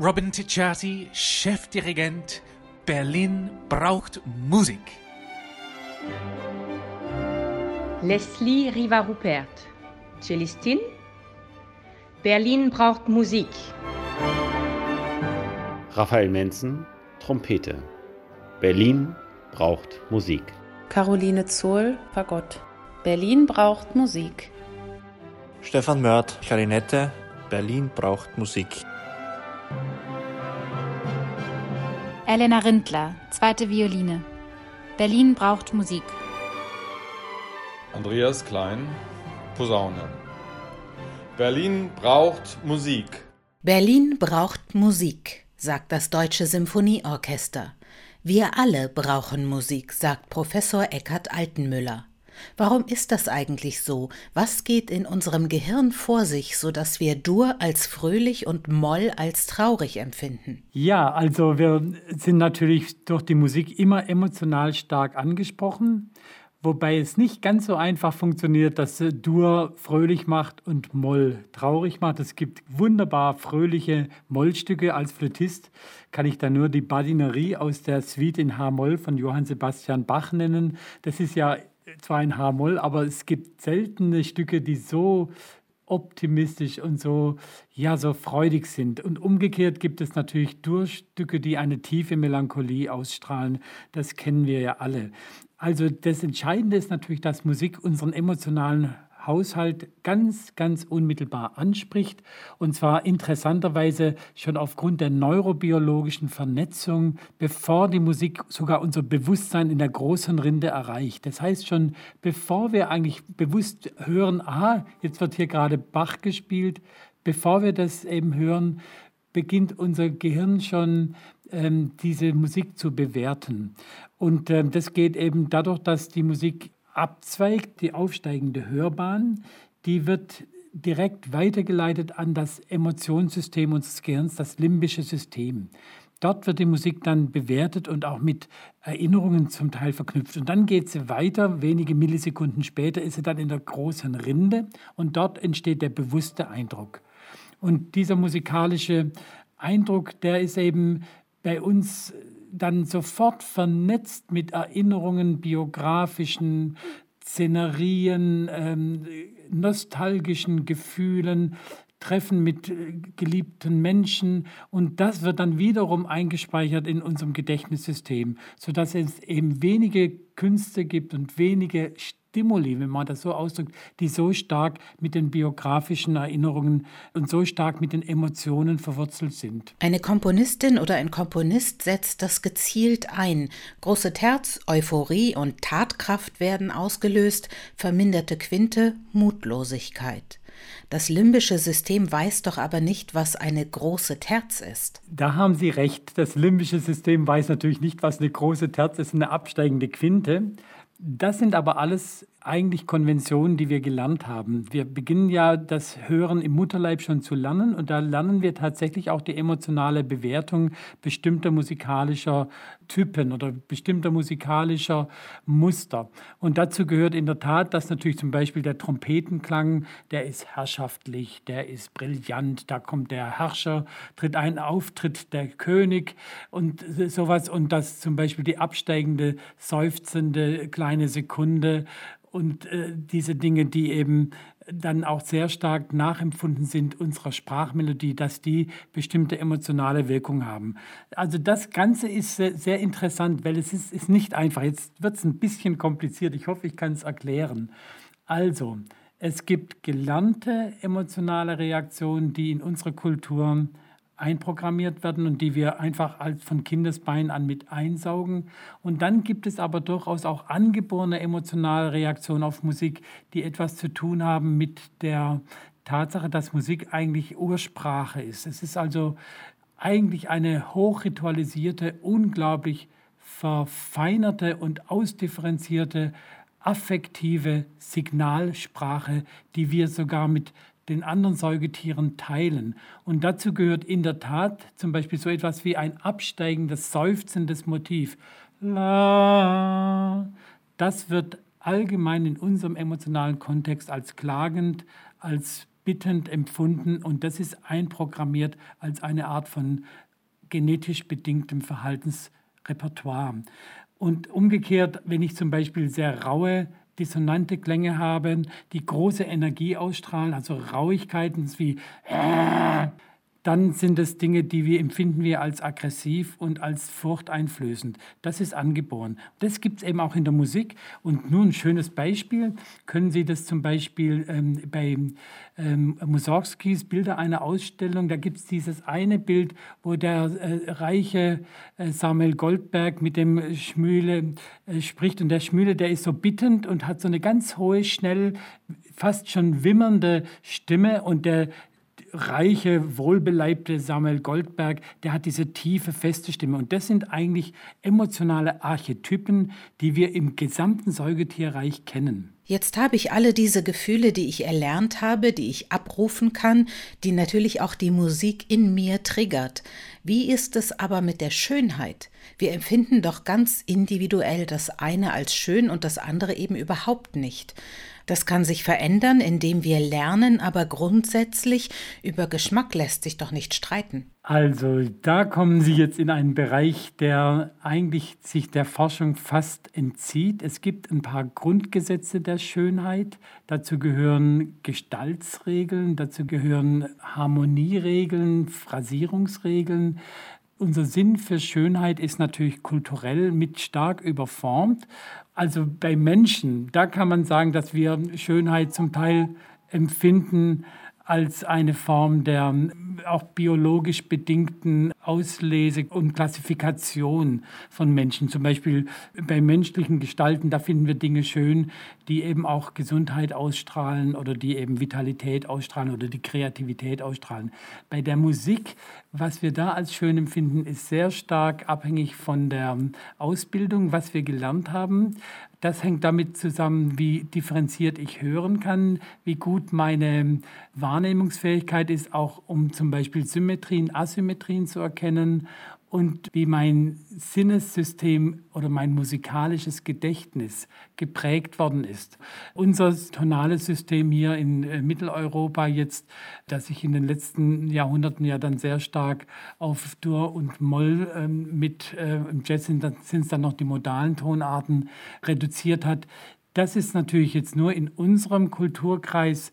Robin Ticciati, Chefdirigent. Berlin braucht Musik. Leslie Riva-Rupert, Cellistin. Berlin braucht Musik. Raphael Menzen, Trompete. Berlin braucht Musik. Caroline Zohl, Fagott. Berlin braucht Musik. Stefan Mörth, Klarinette. Berlin braucht Musik. Elena Rindler, zweite Violine. Berlin braucht Musik. Andreas Klein, Posaune. Berlin braucht Musik. Berlin braucht Musik, sagt das Deutsche Symphonieorchester. Wir alle brauchen Musik, sagt Professor Eckhard Altenmüller. Warum ist das eigentlich so? Was geht in unserem Gehirn vor sich, sodass wir Dur als fröhlich und Moll als traurig empfinden? Ja, also wir sind natürlich durch die Musik immer emotional stark angesprochen. Wobei es nicht ganz so einfach funktioniert, dass Dur fröhlich macht und Moll traurig macht. Es gibt wunderbar fröhliche Mollstücke. Als Flötist kann ich da nur die Badinerie aus der Suite in H-Moll von Johann Sebastian Bach nennen. Das ist ja zwar ein H-Moll, aber es gibt seltene Stücke, die so optimistisch und so, ja, so freudig sind. Und umgekehrt gibt es natürlich Durchstücke, die eine tiefe Melancholie ausstrahlen. Das kennen wir ja alle. Also das Entscheidende ist natürlich, dass Musik unseren emotionalen Haushalt ganz, ganz unmittelbar anspricht. Und zwar interessanterweise schon aufgrund der neurobiologischen Vernetzung, bevor die Musik sogar unser Bewusstsein in der großen Rinde erreicht. Das heißt schon, bevor wir eigentlich bewusst hören, ah, jetzt wird hier gerade Bach gespielt, bevor wir das eben hören, beginnt unser Gehirn schon ähm, diese Musik zu bewerten. Und ähm, das geht eben dadurch, dass die Musik abzweigt, die aufsteigende Hörbahn, die wird direkt weitergeleitet an das Emotionssystem unseres Gehirns, das limbische System. Dort wird die Musik dann bewertet und auch mit Erinnerungen zum Teil verknüpft. Und dann geht sie weiter, wenige Millisekunden später ist sie dann in der großen Rinde und dort entsteht der bewusste Eindruck. Und dieser musikalische Eindruck, der ist eben bei uns dann sofort vernetzt mit Erinnerungen, biografischen Szenerien, ähm, nostalgischen Gefühlen, Treffen mit äh, geliebten Menschen. Und das wird dann wiederum eingespeichert in unserem Gedächtnissystem, sodass es eben wenige Künste gibt und wenige Stimuli, wenn man das so ausdrückt, die so stark mit den biografischen Erinnerungen und so stark mit den Emotionen verwurzelt sind. Eine Komponistin oder ein Komponist setzt das gezielt ein. Große Terz, Euphorie und Tatkraft werden ausgelöst, verminderte Quinte, Mutlosigkeit. Das limbische System weiß doch aber nicht, was eine große Terz ist. Da haben Sie recht. Das limbische System weiß natürlich nicht, was eine große Terz ist, eine absteigende Quinte. Das sind aber alles eigentlich Konventionen, die wir gelernt haben. Wir beginnen ja das Hören im Mutterleib schon zu lernen und da lernen wir tatsächlich auch die emotionale Bewertung bestimmter musikalischer Typen oder bestimmter musikalischer Muster. Und dazu gehört in der Tat, dass natürlich zum Beispiel der Trompetenklang, der ist herrschaftlich, der ist brillant, da kommt der Herrscher, tritt ein Auftritt der König und sowas und dass zum Beispiel die absteigende, seufzende kleine Sekunde und äh, diese Dinge, die eben dann auch sehr stark nachempfunden sind unserer Sprachmelodie, dass die bestimmte emotionale Wirkung haben. Also das Ganze ist sehr, interessant, weil es ist, ist nicht einfach. Jetzt wird es ein bisschen kompliziert. Ich hoffe, ich kann es erklären. Also, es gibt gelernte emotionale Reaktionen, die in unserer Kultur einprogrammiert werden und die wir einfach von Kindesbein an mit einsaugen. Und dann gibt es aber durchaus auch angeborene emotionale Reaktionen auf Musik, die etwas zu tun haben mit der Tatsache, dass Musik eigentlich Ursprache ist. Es ist also eigentlich eine hochritualisierte, unglaublich verfeinerte und ausdifferenzierte affektive Signalsprache, die wir sogar mit den anderen Säugetieren teilen. Und dazu gehört in der Tat zum Beispiel so etwas wie ein absteigendes, seufzendes Motiv. La. Das wird allgemein in unserem emotionalen Kontext als klagend, als bittend empfunden und das ist einprogrammiert als eine Art von genetisch bedingtem Verhaltensrepertoire. Und umgekehrt, wenn ich zum Beispiel sehr raue, dissonante Klänge habe, die große Energie ausstrahlen, also Rauigkeiten wie äh, dann sind es Dinge, die wir empfinden wir als aggressiv und als furchteinflößend. Das ist angeboren. Das gibt es eben auch in der Musik. Und nur ein schönes Beispiel können Sie das zum Beispiel ähm, bei ähm, Mussorgskis Bilder einer Ausstellung. Da gibt es dieses eine Bild, wo der äh, reiche äh, Samuel Goldberg mit dem Schmühle äh, spricht. Und der Schmühle, der ist so bittend und hat so eine ganz hohe, schnell, fast schon wimmernde Stimme. Und der reiche, wohlbeleibte Samuel Goldberg, der hat diese tiefe, feste Stimme. Und das sind eigentlich emotionale Archetypen, die wir im gesamten Säugetierreich kennen. Jetzt habe ich alle diese Gefühle, die ich erlernt habe, die ich abrufen kann, die natürlich auch die Musik in mir triggert. Wie ist es aber mit der Schönheit? Wir empfinden doch ganz individuell das eine als schön und das andere eben überhaupt nicht. Das kann sich verändern, indem wir lernen, aber grundsätzlich über Geschmack lässt sich doch nicht streiten. Also, da kommen Sie jetzt in einen Bereich, der eigentlich sich der Forschung fast entzieht. Es gibt ein paar Grundgesetze der Schönheit. Dazu gehören Gestaltsregeln, dazu gehören Harmonieregeln, Phrasierungsregeln. Unser Sinn für Schönheit ist natürlich kulturell mit stark überformt also bei Menschen, da kann man sagen, dass wir Schönheit zum Teil empfinden als eine Form der auch biologisch bedingten Auslese und Klassifikation von Menschen. Zum Beispiel bei menschlichen Gestalten, da finden wir Dinge schön, die eben auch Gesundheit ausstrahlen oder die eben Vitalität ausstrahlen oder die Kreativität ausstrahlen. Bei der Musik, was wir da als schön empfinden, ist sehr stark abhängig von der Ausbildung, was wir gelernt haben. Das hängt damit zusammen, wie differenziert ich hören kann, wie gut meine Wahrnehmungsfähigkeit ist, auch um zum Beispiel Symmetrien, Asymmetrien zu erkennen und wie mein Sinnessystem oder mein musikalisches Gedächtnis geprägt worden ist. Unser tonales System hier in äh, Mitteleuropa jetzt, das sich in den letzten Jahrhunderten ja dann sehr stark auf Dur und Moll ähm, mit äh, im Jazz sind es dann noch die modalen Tonarten reduziert hat, das ist natürlich jetzt nur in unserem Kulturkreis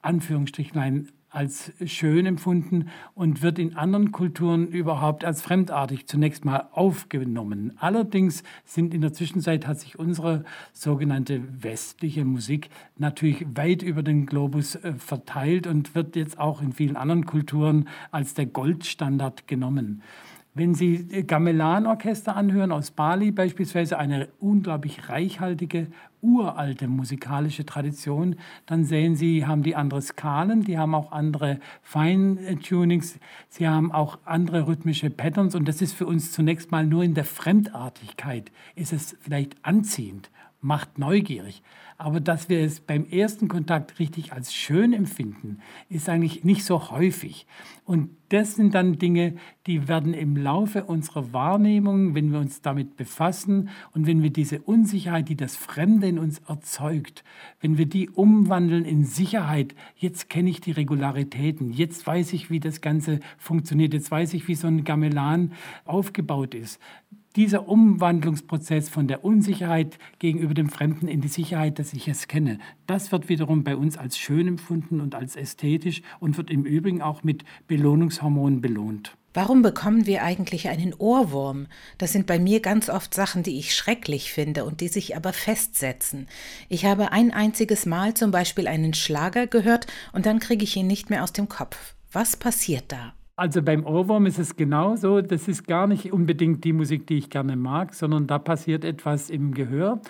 Anführungsstrichlein als schön empfunden und wird in anderen Kulturen überhaupt als fremdartig zunächst mal aufgenommen. Allerdings sind in der Zwischenzeit hat sich unsere sogenannte westliche Musik natürlich weit über den Globus äh, verteilt und wird jetzt auch in vielen anderen Kulturen als der Goldstandard genommen. Wenn Sie Gamelan-Orchester anhören aus Bali, beispielsweise eine unglaublich reichhaltige, uralte musikalische Tradition, dann sehen Sie, haben die andere Skalen, die haben auch andere Feintunings, sie haben auch andere rhythmische Patterns und das ist für uns zunächst mal nur in der Fremdartigkeit, ist es vielleicht anziehend, macht neugierig. Aber dass wir es beim ersten Kontakt richtig als schön empfinden, ist eigentlich nicht so häufig. Und das sind dann Dinge, die werden im Laufe unserer Wahrnehmung, wenn wir uns damit befassen und wenn wir diese Unsicherheit, die das Fremde in uns erzeugt, wenn wir die umwandeln in Sicherheit, jetzt kenne ich die Regularitäten, jetzt weiß ich, wie das Ganze funktioniert, jetzt weiß ich, wie so ein Gamelan aufgebaut ist dieser Umwandlungsprozess von der Unsicherheit gegenüber dem Fremden in die Sicherheit, dass ich es kenne, das wird wiederum bei uns als schön empfunden und als ästhetisch und wird im Übrigen auch mit Belohnungshormonen belohnt. Warum bekommen wir eigentlich einen Ohrwurm? Das sind bei mir ganz oft Sachen, die ich schrecklich finde und die sich aber festsetzen. Ich habe ein einziges Mal zum Beispiel einen Schlager gehört und dann kriege ich ihn nicht mehr aus dem Kopf. Was passiert da? Also beim Ohrwurm ist es genauso. Das ist gar nicht unbedingt die Musik, die ich gerne mag, sondern da passiert etwas im Gehör.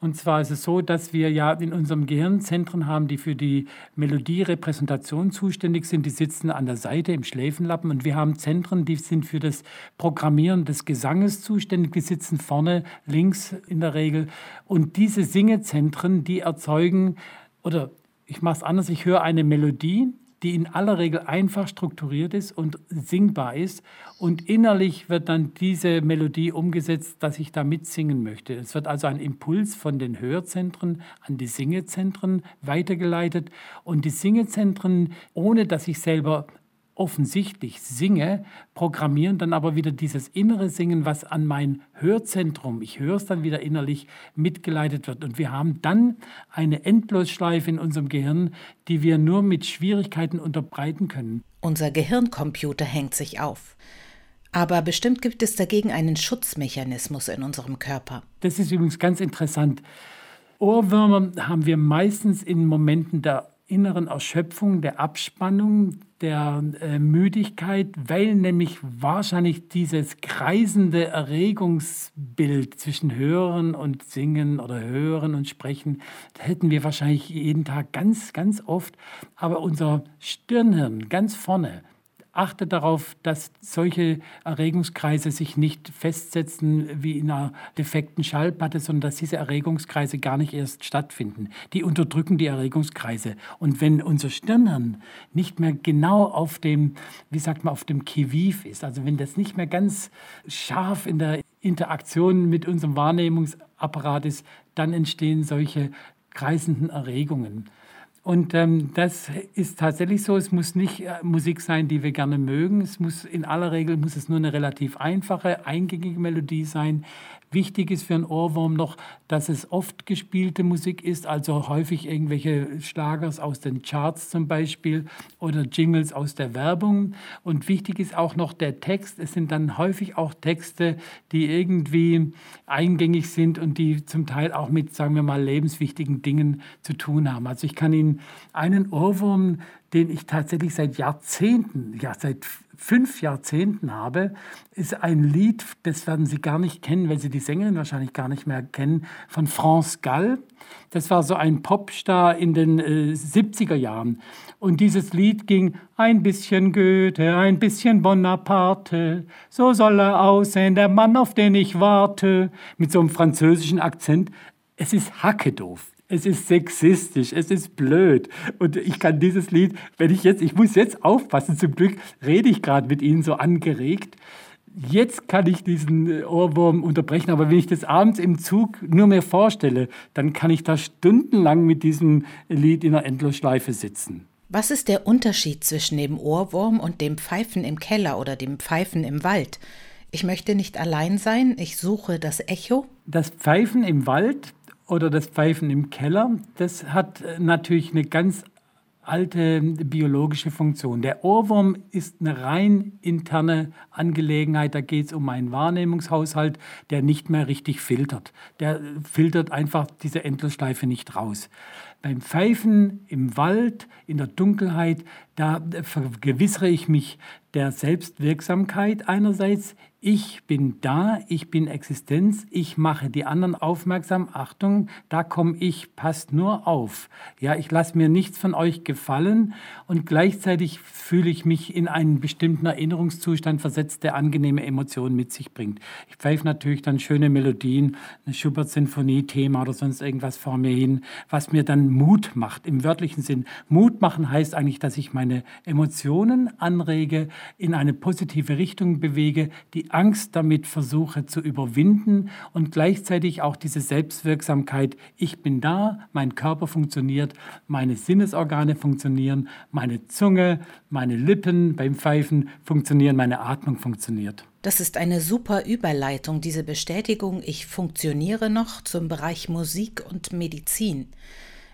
Und zwar ist es so, dass wir ja in unserem Gehirn Zentren haben, die für die Melodierepräsentation zuständig sind. Die sitzen an der Seite im Schläfenlappen. Und wir haben Zentren, die sind für das Programmieren des Gesanges zuständig. Die sitzen vorne links in der Regel. Und diese Singezentren, die erzeugen, oder ich mache es anders, ich höre eine Melodie die in aller Regel einfach strukturiert ist und singbar ist. Und innerlich wird dann diese Melodie umgesetzt, dass ich da mitsingen möchte. Es wird also ein Impuls von den Hörzentren an die Singezentren weitergeleitet. Und die Singezentren, ohne dass ich selber offensichtlich singe, programmieren dann aber wieder dieses innere Singen, was an mein Hörzentrum, ich höre es dann wieder innerlich, mitgeleitet wird. Und wir haben dann eine Endlosschleife in unserem Gehirn, die wir nur mit Schwierigkeiten unterbreiten können. Unser Gehirncomputer hängt sich auf. Aber bestimmt gibt es dagegen einen Schutzmechanismus in unserem Körper. Das ist übrigens ganz interessant. Ohrwürmer haben wir meistens in Momenten der inneren Erschöpfung, der Abspannung, der äh, Müdigkeit, weil nämlich wahrscheinlich dieses kreisende Erregungsbild zwischen Hören und Singen oder Hören und Sprechen, hätten wir wahrscheinlich jeden Tag ganz, ganz oft. Aber unser Stirnhirn ganz vorne, achte darauf, dass solche Erregungskreise sich nicht festsetzen wie in einer defekten Schallplatte, sondern dass diese Erregungskreise gar nicht erst stattfinden. Die unterdrücken die Erregungskreise. Und wenn unser Stirnhirn nicht mehr genau auf dem, wie sagt man, auf dem Kiviv ist, also wenn das nicht mehr ganz scharf in der Interaktion mit unserem Wahrnehmungsapparat ist, dann entstehen solche kreisenden Erregungen. Und ähm, das ist tatsächlich so. Es muss nicht äh, Musik sein, die wir gerne mögen. Es muss in aller Regel muss es nur eine relativ einfache, eingängige Melodie sein, Wichtig ist für einen Ohrwurm noch, dass es oft gespielte Musik ist, also häufig irgendwelche Schlagers aus den Charts zum Beispiel oder Jingles aus der Werbung. Und wichtig ist auch noch der Text. Es sind dann häufig auch Texte, die irgendwie eingängig sind und die zum Teil auch mit, sagen wir mal, lebenswichtigen Dingen zu tun haben. Also ich kann Ihnen einen Ohrwurm, den ich tatsächlich seit Jahrzehnten, ja seit fünf Jahrzehnten habe, ist ein Lied, das werden Sie gar nicht kennen, weil Sie die Sängerin wahrscheinlich gar nicht mehr kennen, von France Gall. Das war so ein Popstar in den äh, 70er Jahren. Und dieses Lied ging ein bisschen Goethe, ein bisschen Bonaparte. So soll er aussehen, der Mann, auf den ich warte. Mit so einem französischen Akzent. Es ist hackedoof es ist sexistisch, es ist blöd. Und ich kann dieses Lied, wenn ich jetzt, ich muss jetzt aufpassen, zum Glück rede ich gerade mit Ihnen so angeregt. Jetzt kann ich diesen Ohrwurm unterbrechen, aber wenn ich das abends im Zug nur mir vorstelle, dann kann ich da stundenlang mit diesem Lied in der Endlosschleife sitzen. Was ist der Unterschied zwischen dem Ohrwurm und dem Pfeifen im Keller oder dem Pfeifen im Wald? Ich möchte nicht allein sein, ich suche das Echo. Das Pfeifen im Wald oder das Pfeifen im Keller, das hat äh, natürlich eine ganz alte biologische Funktion. Der Ohrwurm ist eine rein interne Angelegenheit. Da geht es um einen Wahrnehmungshaushalt, der nicht mehr richtig filtert. Der filtert einfach diese Endlosschleife nicht raus. Beim Pfeifen im Wald, in der Dunkelheit, da vergewissere ich mich der Selbstwirksamkeit einerseits, ich bin da, ich bin Existenz, ich mache die anderen aufmerksam. Achtung, da komme ich, passt nur auf. Ja, ich lasse mir nichts von euch gefallen und gleichzeitig fühle ich mich in einen bestimmten Erinnerungszustand versetzt, der angenehme Emotionen mit sich bringt. Ich pfeife natürlich dann schöne Melodien, eine Schubert-Sinfonie-Thema oder sonst irgendwas vor mir hin, was mir dann Mut macht, im wörtlichen Sinn. Mut machen heißt eigentlich, dass ich meine Emotionen anrege, in eine positive Richtung bewege, die Angst damit versuche zu überwinden und gleichzeitig auch diese Selbstwirksamkeit, ich bin da, mein Körper funktioniert, meine Sinnesorgane funktionieren, meine Zunge, meine Lippen beim Pfeifen funktionieren, meine Atmung funktioniert. Das ist eine super Überleitung, diese Bestätigung, ich funktioniere noch zum Bereich Musik und Medizin.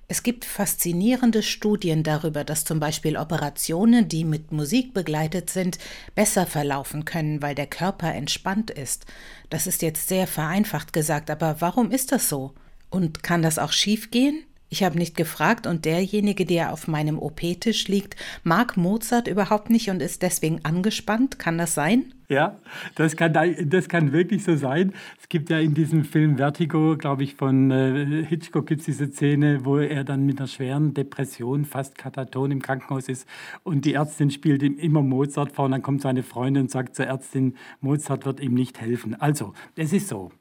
Es gibt faszinierende Studien darüber, dass zum Beispiel Operationen, die mit Musik begleitet sind, besser verlaufen können, weil der Körper entspannt ist. Das ist jetzt sehr vereinfacht gesagt, aber warum ist das so? Und kann das auch schiefgehen? Ich habe nicht gefragt und derjenige, der auf meinem OP-Tisch liegt, mag Mozart überhaupt nicht und ist deswegen angespannt. Kann das sein? Ja, das kann, das kann wirklich so sein. Es gibt ja in diesem Film Vertigo, glaube ich, von äh, Hitchcock gibt es diese Szene, wo er dann mit einer schweren Depression, fast kataton im Krankenhaus ist und die Ärztin spielt ihm immer Mozart vor und dann kommt seine Freundin und sagt zur Ärztin, Mozart wird ihm nicht helfen. Also, es ist so.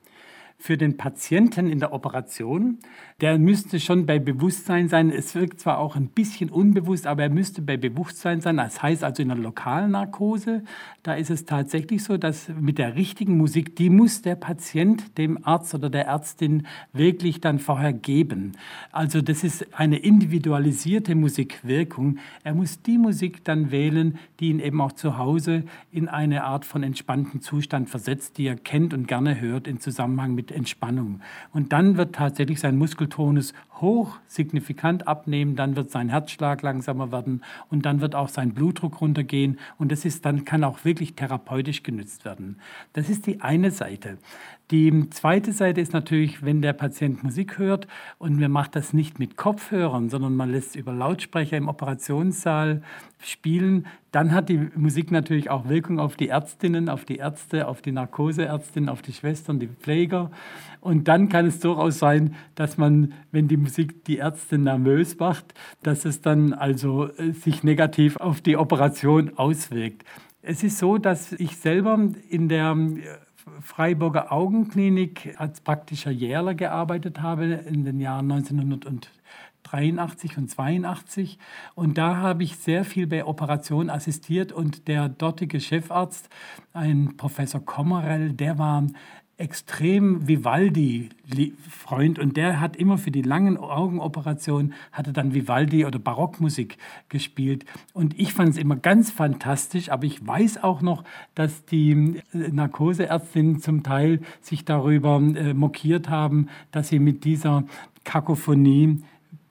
Für den Patienten in der Operation. Der müsste schon bei Bewusstsein sein. Es wirkt zwar auch ein bisschen unbewusst, aber er müsste bei Bewusstsein sein. Das heißt also in der Lokalnarkose. Da ist es tatsächlich so, dass mit der richtigen Musik, die muss der Patient dem Arzt oder der Ärztin wirklich dann vorher geben. Also das ist eine individualisierte Musikwirkung. Er muss die Musik dann wählen, die ihn eben auch zu Hause in eine Art von entspannten Zustand versetzt, die er kennt und gerne hört in Zusammenhang mit Entspannung. Und dann wird tatsächlich sein Muskeltonus hoch signifikant abnehmen, dann wird sein Herzschlag langsamer werden und dann wird auch sein Blutdruck runtergehen und das ist dann kann auch wirklich therapeutisch genützt werden. Das ist die eine Seite. Die zweite Seite ist natürlich, wenn der Patient Musik hört und man macht das nicht mit Kopfhörern, sondern man lässt über Lautsprecher im Operationssaal spielen, dann hat die Musik natürlich auch Wirkung auf die Ärztinnen, auf die Ärzte, auf die Narkoseärztinnen, auf die Schwestern, die Pfleger. Und dann kann es durchaus sein, dass man, wenn die Musik die Ärzte nervös macht, dass es dann also äh, sich negativ auf die Operation auswirkt. Es ist so, dass ich selber in der äh, Freiburger Augenklinik als praktischer Jährler gearbeitet habe in den Jahren 1983 und 82 und da habe ich sehr viel bei Operationen assistiert und der dortige Chefarzt, ein Professor Kommerell, der war extrem Vivaldi-Freund und der hat immer für die langen Augenoperationen hatte dann Vivaldi oder Barockmusik gespielt. Und ich fand es immer ganz fantastisch, aber ich weiß auch noch, dass die äh, Narkoseärztinnen zum Teil sich darüber äh, mokiert haben, dass sie mit dieser Kakophonie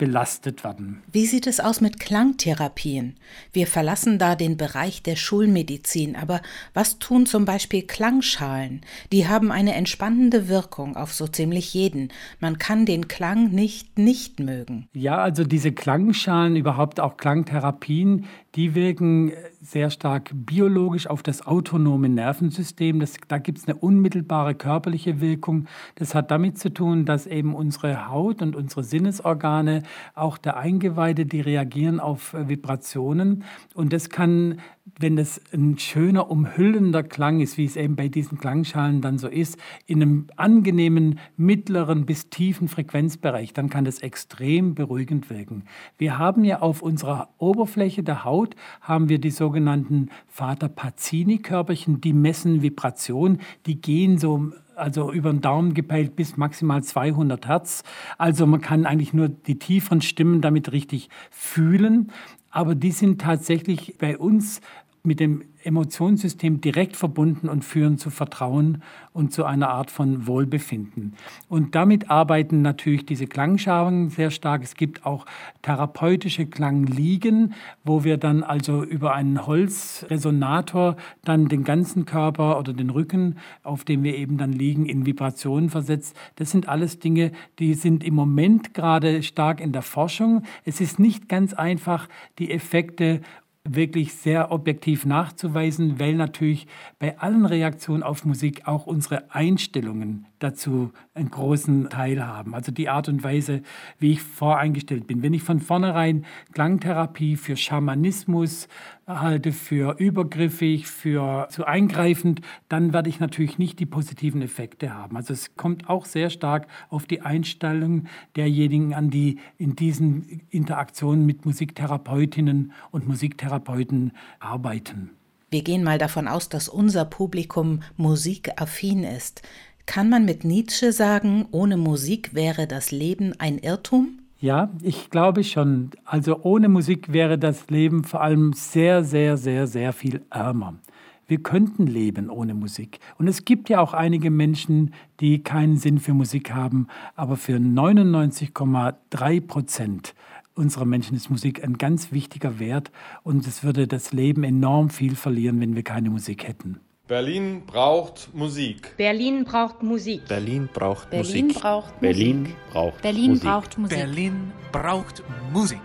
belastet werden. Wie sieht es aus mit Klangtherapien? Wir verlassen da den Bereich der Schulmedizin, aber was tun zum Beispiel Klangschalen? Die haben eine entspannende Wirkung auf so ziemlich jeden. Man kann den Klang nicht nicht mögen. Ja, also diese Klangschalen, überhaupt auch Klangtherapien, die wirken sehr stark biologisch auf das autonome Nervensystem. Das, da gibt es eine unmittelbare körperliche Wirkung. Das hat damit zu tun, dass eben unsere Haut und unsere Sinnesorgane, auch der Eingeweide, die reagieren auf Vibrationen. Und das kann wenn es ein schöner, umhüllender Klang ist, wie es eben bei diesen Klangschalen dann so ist, in einem angenehmen mittleren bis tiefen Frequenzbereich, dann kann das extrem beruhigend wirken. Wir haben ja auf unserer Oberfläche der Haut haben wir die sogenannten Vater Pazzini-Körperchen, die messen Vibration, die gehen so also über den Daumen gepeilt bis maximal 200 Hertz. Also man kann eigentlich nur die tieferen Stimmen damit richtig fühlen. Aber die sind tatsächlich bei uns mit dem Emotionssystem direkt verbunden und führen zu Vertrauen und zu einer Art von Wohlbefinden. Und damit arbeiten natürlich diese Klangschalen sehr stark. Es gibt auch therapeutische Klangliegen, wo wir dann also über einen Holzresonator dann den ganzen Körper oder den Rücken, auf dem wir eben dann liegen, in Vibrationen versetzt. Das sind alles Dinge, die sind im Moment gerade stark in der Forschung. Es ist nicht ganz einfach, die Effekte wirklich sehr objektiv nachzuweisen, weil natürlich bei allen Reaktionen auf Musik auch unsere Einstellungen dazu einen großen Teil haben. Also die Art und Weise, wie ich voreingestellt bin. Wenn ich von vornherein Klangtherapie für Schamanismus halte, für übergriffig, für zu eingreifend, dann werde ich natürlich nicht die positiven Effekte haben. Also es kommt auch sehr stark auf die Einstellung derjenigen an, die in diesen Interaktionen mit Musiktherapeutinnen und Musiktherapeuten arbeiten. Wir gehen mal davon aus, dass unser Publikum musikaffin ist. Kann man mit Nietzsche sagen, ohne Musik wäre das Leben ein Irrtum? Ja, ich glaube schon. Also ohne Musik wäre das Leben vor allem sehr, sehr, sehr, sehr viel ärmer. Wir könnten leben ohne Musik. Und es gibt ja auch einige Menschen, die keinen Sinn für Musik haben, aber für 99,3 Prozent unserer Menschen ist Musik ein ganz wichtiger Wert und es würde das Leben enorm viel verlieren, wenn wir keine Musik hätten. Berlin braucht Musik. Berlin braucht Musik. Berlin braucht Berlin Musik. braucht Berlin Musik. braucht Berlin Musik. braucht Musik. Berlin braucht Musik.